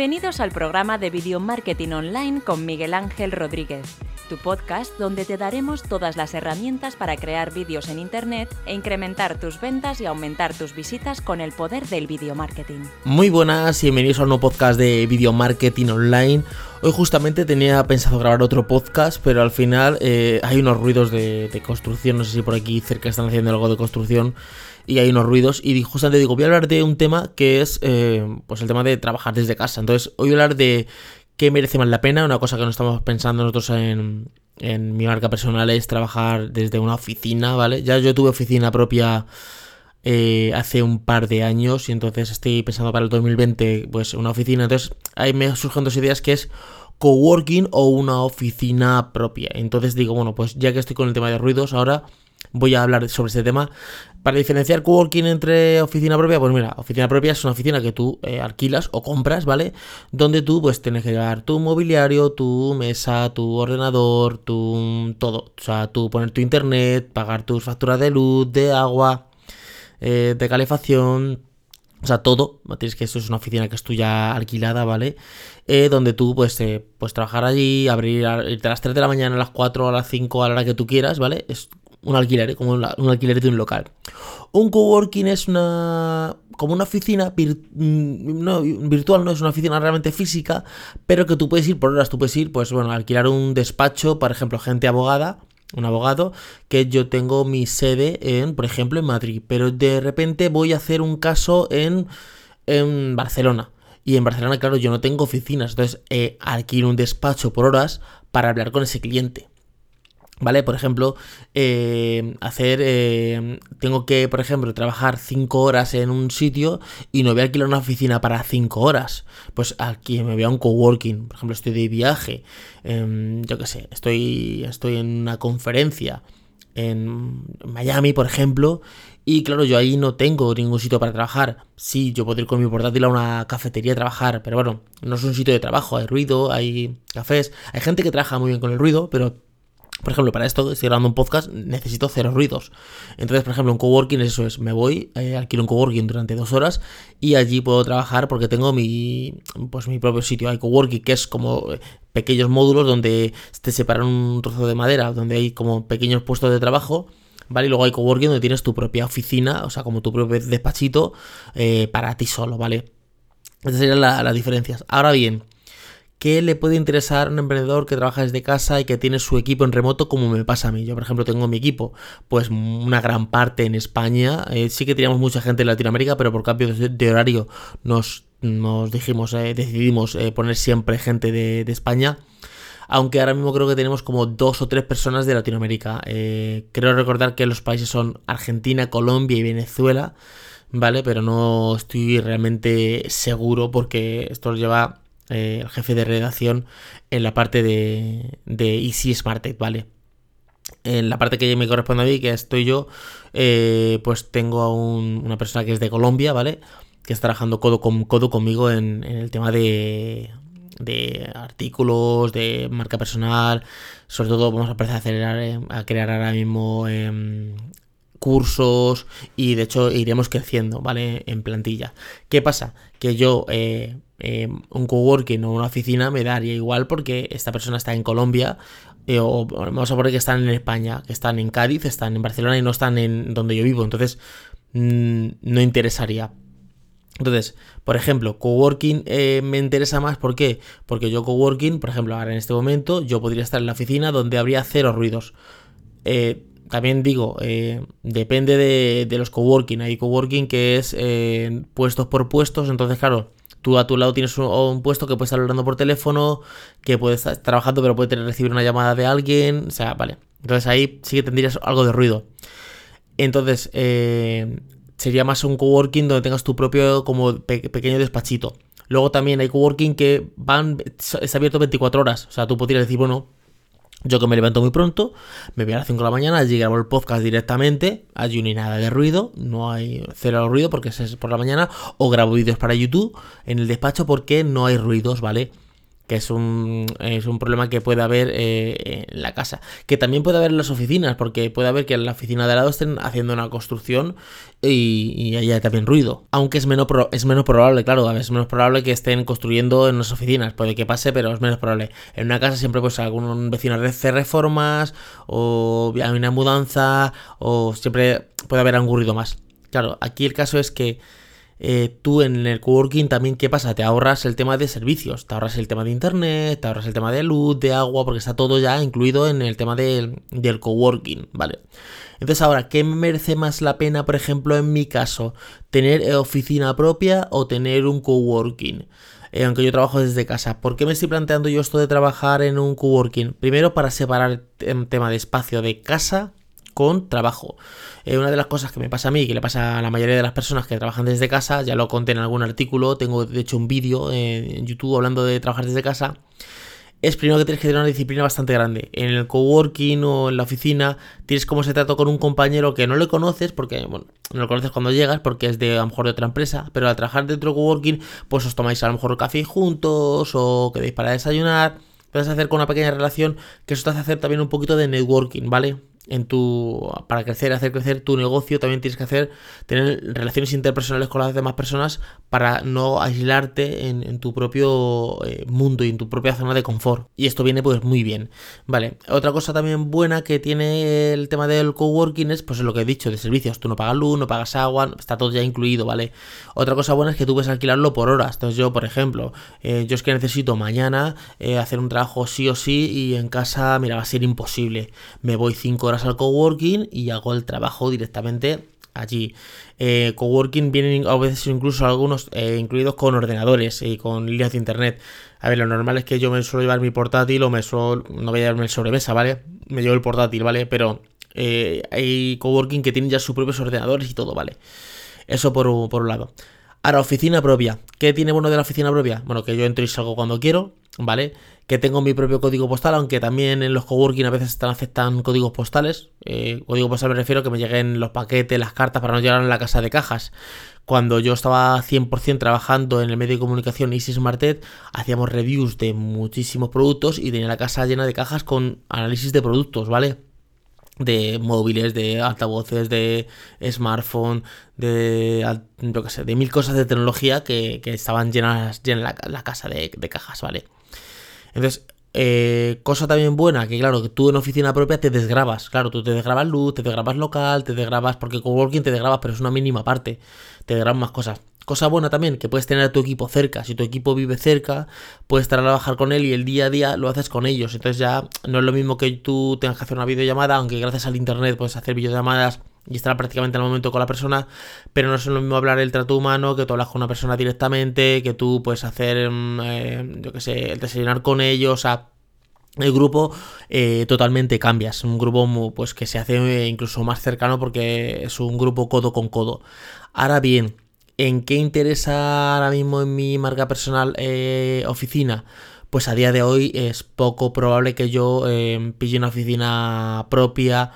Bienvenidos al programa de Video Marketing Online con Miguel Ángel Rodríguez, tu podcast donde te daremos todas las herramientas para crear vídeos en Internet e incrementar tus ventas y aumentar tus visitas con el poder del video marketing. Muy buenas y bienvenidos a un nuevo podcast de Video Marketing Online. Hoy justamente tenía pensado grabar otro podcast, pero al final eh, hay unos ruidos de, de construcción, no sé si por aquí cerca están haciendo algo de construcción y hay unos ruidos. Y justamente digo, voy a hablar de un tema que es eh, pues el tema de trabajar desde casa. Entonces, hoy voy a hablar de qué merece más la pena. Una cosa que no estamos pensando nosotros en, en mi marca personal es trabajar desde una oficina, ¿vale? Ya yo tuve oficina propia. Eh, hace un par de años y entonces estoy pensando para el 2020 pues una oficina entonces ahí me surgen dos ideas que es coworking o una oficina propia entonces digo bueno pues ya que estoy con el tema de ruidos ahora voy a hablar sobre este tema. Para diferenciar coworking entre oficina propia, pues mira, oficina propia es una oficina que tú eh, alquilas o compras, ¿vale? Donde tú pues tienes que llevar tu mobiliario, tu mesa, tu ordenador, tu todo. O sea, tú poner tu internet, pagar tus facturas de luz, de agua, eh, de calefacción, o sea, todo, tienes que esto es una oficina que es tuya alquilada, ¿vale? Eh, donde tú pues eh, puedes trabajar allí, abrir a las 3 de la mañana, a las 4, a las 5, a la hora que tú quieras, ¿vale? Es un alquiler, como un, alquiler de un local. Un coworking es una como una oficina mm, no, virtual, no es una oficina realmente física, pero que tú puedes ir por horas, tú puedes ir, pues bueno, alquilar un despacho, por ejemplo, gente abogada, un abogado, que yo tengo mi sede en, por ejemplo, en Madrid, pero de repente voy a hacer un caso en, en Barcelona. Y en Barcelona, claro, yo no tengo oficinas, entonces eh, alquilo un despacho por horas para hablar con ese cliente. ¿Vale? Por ejemplo, eh, hacer. Eh, tengo que, por ejemplo, trabajar 5 horas en un sitio y no voy a alquilar una oficina para 5 horas. Pues aquí me voy a un coworking. Por ejemplo, estoy de viaje. Em, yo qué sé, estoy, estoy en una conferencia en Miami, por ejemplo. Y claro, yo ahí no tengo ningún sitio para trabajar. Sí, yo puedo ir con mi portátil a una cafetería a trabajar, pero bueno, no es un sitio de trabajo. Hay ruido, hay cafés. Hay gente que trabaja muy bien con el ruido, pero por ejemplo, para esto, estoy grabando un podcast, necesito cero ruidos. Entonces, por ejemplo, un coworking, eso es, me voy, eh, alquilo un coworking durante dos horas y allí puedo trabajar porque tengo mi, pues, mi propio sitio. Hay coworking, que es como eh, pequeños módulos donde te separan un trozo de madera, donde hay como pequeños puestos de trabajo. ¿Vale? Y luego hay coworking donde tienes tu propia oficina, o sea, como tu propio despachito eh, para ti solo, ¿vale? Estas serían las diferencias. Ahora bien, ¿Qué le puede interesar a un emprendedor que trabaja desde casa y que tiene su equipo en remoto como me pasa a mí? Yo, por ejemplo, tengo mi equipo, pues una gran parte en España. Eh, sí que teníamos mucha gente en Latinoamérica, pero por cambio de, horario nos, nos dijimos, eh, decidimos eh, poner siempre gente de, España aunque ahora mismo creo que tenemos como dos o tres personas de Latinoamérica. creo recordar que los países son Argentina, Colombia y Venezuela, ¿vale? Pero no estoy realmente seguro porque esto lleva eh, el jefe de redacción, en la parte de, de Easy Smartech, ¿vale? En la parte que me corresponde a mí, que estoy yo, eh, pues tengo a una persona que es de Colombia, ¿vale? Que está trabajando codo con codo conmigo en, el tema de, de artículos, de marca personal. Sobre todo vamos a empezar a, acelerar, eh, a crear ahora mismo em, cursos y de hecho iremos creciendo, ¿vale? En plantilla. ¿Qué pasa? Que yo, eh, eh, un coworking o una oficina me daría igual porque esta persona está en Colombia eh, o vamos a poner que están en España, que están en Cádiz, están en Barcelona y no están en donde yo vivo, entonces mm, no interesaría. Entonces, por ejemplo, coworking me interesa más, ¿por qué? Porque yo coworking, por ejemplo, ahora en este momento, yo podría estar en la oficina donde habría cero ruidos. Eh, también digo, eh, depende de, los coworking. Hay coworking que es eh, puestos por puestos, entonces claro, tú a tu lado tienes un, puesto que puedes estar hablando por teléfono, que puedes estar trabajando pero puedes recibir una llamada de alguien, o sea, vale. Entonces ahí sí que tendrías algo de ruido. Entonces, eh, sería más un coworking donde tengas tu propio como pequeño despachito. Luego también hay coworking que van, es abierto 24 horas, o sea, tú podrías decir, bueno, yo que me levanto muy pronto, me voy a las 5 de la mañana, allí grabo el podcast directamente, allí no nada de ruido, no hay cero ruido porque es por la mañana, o grabo vídeos para YouTube en el despacho porque no hay ruidos, ¿vale? Que es un, es un problema que puede haber eh, en la casa. Que también puede haber en las oficinas, porque puede haber que en la oficina de al lado estén haciendo una construcción y, haya también ruido. Aunque es menos, es menos probable, claro, es menos probable que estén construyendo en las oficinas. Puede que pase, pero es menos probable. En una casa siempre pues algún vecino hace reformas o hay una mudanza o siempre puede haber algún ruido más. Claro, aquí el caso es que eh, tú en el coworking también, ¿qué pasa? Te ahorras el tema de servicios, te ahorras el tema de internet, te ahorras el tema de luz, de agua, porque está todo ya incluido en el tema del, del coworking, ¿vale? Entonces ahora, ¿qué merece más la pena, por ejemplo, en mi caso? ¿Tener oficina propia o tener un coworking? Eh, aunque yo trabajo desde casa. ¿Por qué me estoy planteando yo esto de trabajar en un coworking? Primero para separar el tema de espacio de casa con trabajo. Eh, una de las cosas que me pasa a mí y que le pasa a la mayoría de las personas que trabajan desde casa, ya lo conté en algún artículo, tengo de hecho un vídeo en YouTube hablando de trabajar desde casa, es primero que tienes que tener una disciplina bastante grande. En el coworking o en la oficina tienes como se trato con un compañero que no le conoces, porque, bueno, no lo conoces cuando llegas, porque es de a lo mejor de otra empresa, pero al trabajar dentro del coworking, pues os tomáis a lo mejor café juntos o quedáis para desayunar. Puedes hacer con una pequeña relación que eso te hace hacer también un poquito de networking, ¿vale? En tu para crecer, hacer crecer tu negocio, también tienes que hacer tener relaciones interpersonales con las demás personas para no aislarte en, tu propio eh, mundo y en tu propia zona de confort. Y esto viene pues muy bien. Vale, otra cosa también buena que tiene el tema del coworking es pues lo que he dicho de servicios. Tú no pagas luz, no pagas agua, está todo ya incluido, ¿vale? Otra cosa buena es que tú puedes alquilarlo por horas. Entonces yo, por ejemplo, eh, yo es que necesito mañana eh, hacer un trabajo sí o sí y en casa, mira, va a ser imposible. Me voy 5 horas al coworking y hago el trabajo directamente allí. Eh, coworking vienen a veces incluso algunos eh, incluidos con ordenadores y con líneas de internet. A ver, lo normal es que yo me suelo llevar mi portátil o me suelo, no voy a llevarme el sobremesa, ¿vale? Me llevo el portátil, ¿vale? Pero eh, hay coworking que tienen ya sus propios ordenadores y todo, ¿vale? Eso por, por un lado. Ahora, oficina propia. ¿Qué tiene bueno de la oficina propia? Bueno, que yo entro y salgo cuando quiero, ¿vale? Que tengo mi propio código postal, aunque también en los coworking a veces están, aceptan códigos postales. Eh, código postal me refiero a que me lleguen los paquetes, las cartas para no llegar a la casa de cajas. Cuando yo estaba 100% trabajando en el medio de comunicación Isis Martet, hacíamos reviews de muchísimos productos y tenía la casa llena de cajas con análisis de productos, ¿vale? de móviles, de altavoces, de smartphone, de, yo qué sé, de mil cosas de tecnología que, estaban llenas, llenas la, la casa de, cajas, ¿vale? Entonces, eh, cosa también buena, que claro, que tú en oficina propia te desgrabas. Claro, tú te desgrabas luz, te desgrabas local, te desgrabas, porque con Working te desgrabas, pero es una mínima parte. Te desgrabas más cosas. Cosa buena también, que puedes tener a tu equipo cerca. Si tu equipo vive cerca, puedes estar a trabajar con él y el día a día lo haces con ellos. Entonces ya no es lo mismo que tú tengas que hacer una videollamada, aunque gracias al internet puedes hacer videollamadas y estar prácticamente al momento con la persona, pero no es lo mismo hablar el trato humano, que tú hablas con una persona directamente, que tú puedes hacer, mm, eh, yo qué sé, el desayunar con ellos, o sea, el grupo eh, totalmente cambia, es un grupo pues que se hace eh, incluso más cercano porque es un grupo codo con codo. Ahora bien, ¿En qué interesa ahora mismo en mi marca personal oficina? Pues a día de hoy es poco probable que yo pille una oficina propia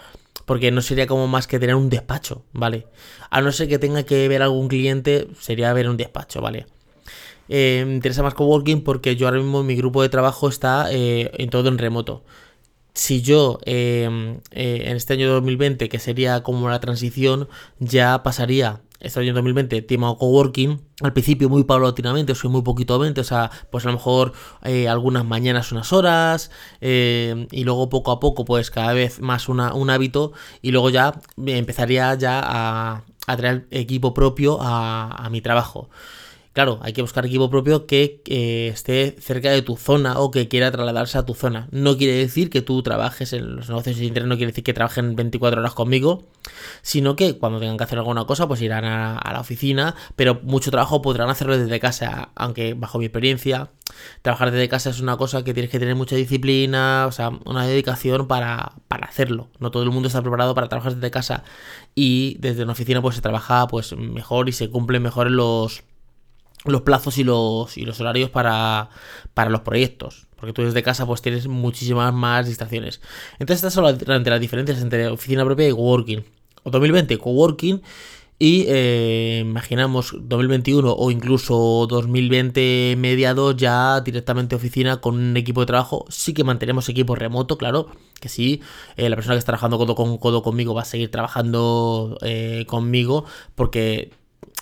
porque no sería como más que tener un despacho, ¿vale? A no ser que tenga que ver algún cliente, sería ver un despacho, ¿vale? Eh, me interesa más coworking porque yo ahora mismo mi grupo de trabajo está en todo en remoto. Si yo en este año 2020, que sería como la transición, ya pasaría este año 2020 tema coworking, al principio muy paulatinamente, o sea, muy poquito o sea, pues a lo mejor eh, algunas mañanas unas horas, eh, y luego poco a poco, pues cada vez más una, un hábito, y luego ya empezaría ya a, a traer equipo propio a, a mi trabajo. Claro, hay que buscar equipo propio que esté cerca de tu zona o que quiera trasladarse a tu zona. No quiere decir que tú trabajes en los negocios de internet, no quiere decir que trabajen 24 horas conmigo, sino que cuando tengan que hacer alguna cosa, pues irán a, la oficina, pero mucho trabajo podrán hacerlo desde casa, aunque bajo mi experiencia, trabajar desde casa es una cosa que tienes que tener mucha disciplina, o sea, una dedicación para, para hacerlo. No todo el mundo está preparado para trabajar desde casa y desde una oficina pues se trabaja pues mejor y se cumplen mejor los los plazos y los, y los horarios para, los proyectos. Porque tú desde casa pues tienes muchísimas más distracciones. Entonces estas son las, las diferencias entre oficina propia y coworking. O 2020, coworking Y eh, imaginamos 2021 o incluso 2020 mediados ya directamente oficina con un equipo de trabajo. Sí que mantenemos equipo remoto, claro, que sí. Eh, la persona que está trabajando codo con codo conmigo va a seguir trabajando eh, conmigo porque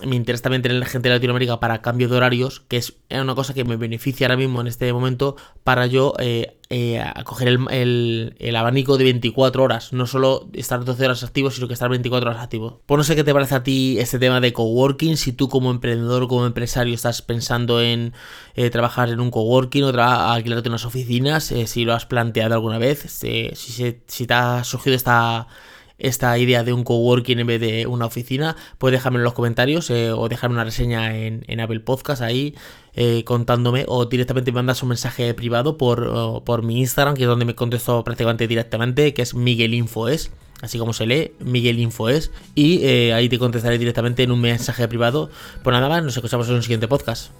me interesa también tener gente de Latinoamérica para cambio de horarios, que es una cosa que me beneficia ahora mismo en este momento para yo eh, eh, coger el, abanico de 24 horas, no solo estar 12 horas activo, sino que estar 24 horas activo. Pues no sé qué te parece a ti este tema de coworking, si tú como emprendedor, como empresario estás pensando en eh, trabajar en un coworking o alquilarte unas oficinas, si lo has planteado alguna vez, si, si te ha surgido esta esta idea de un coworking en vez de una oficina, puedes dejarme en los comentarios eh, o dejarme una reseña en, Apple Podcast ahí eh, contándome o directamente me mandas un mensaje privado por, por, mi Instagram, que es donde me contesto prácticamente directamente, que es Miguel Infoes. Así como se lee, Miguel Infoes. Y eh, ahí te contestaré directamente en un mensaje privado. Pues nada más, nos escuchamos en un siguiente podcast.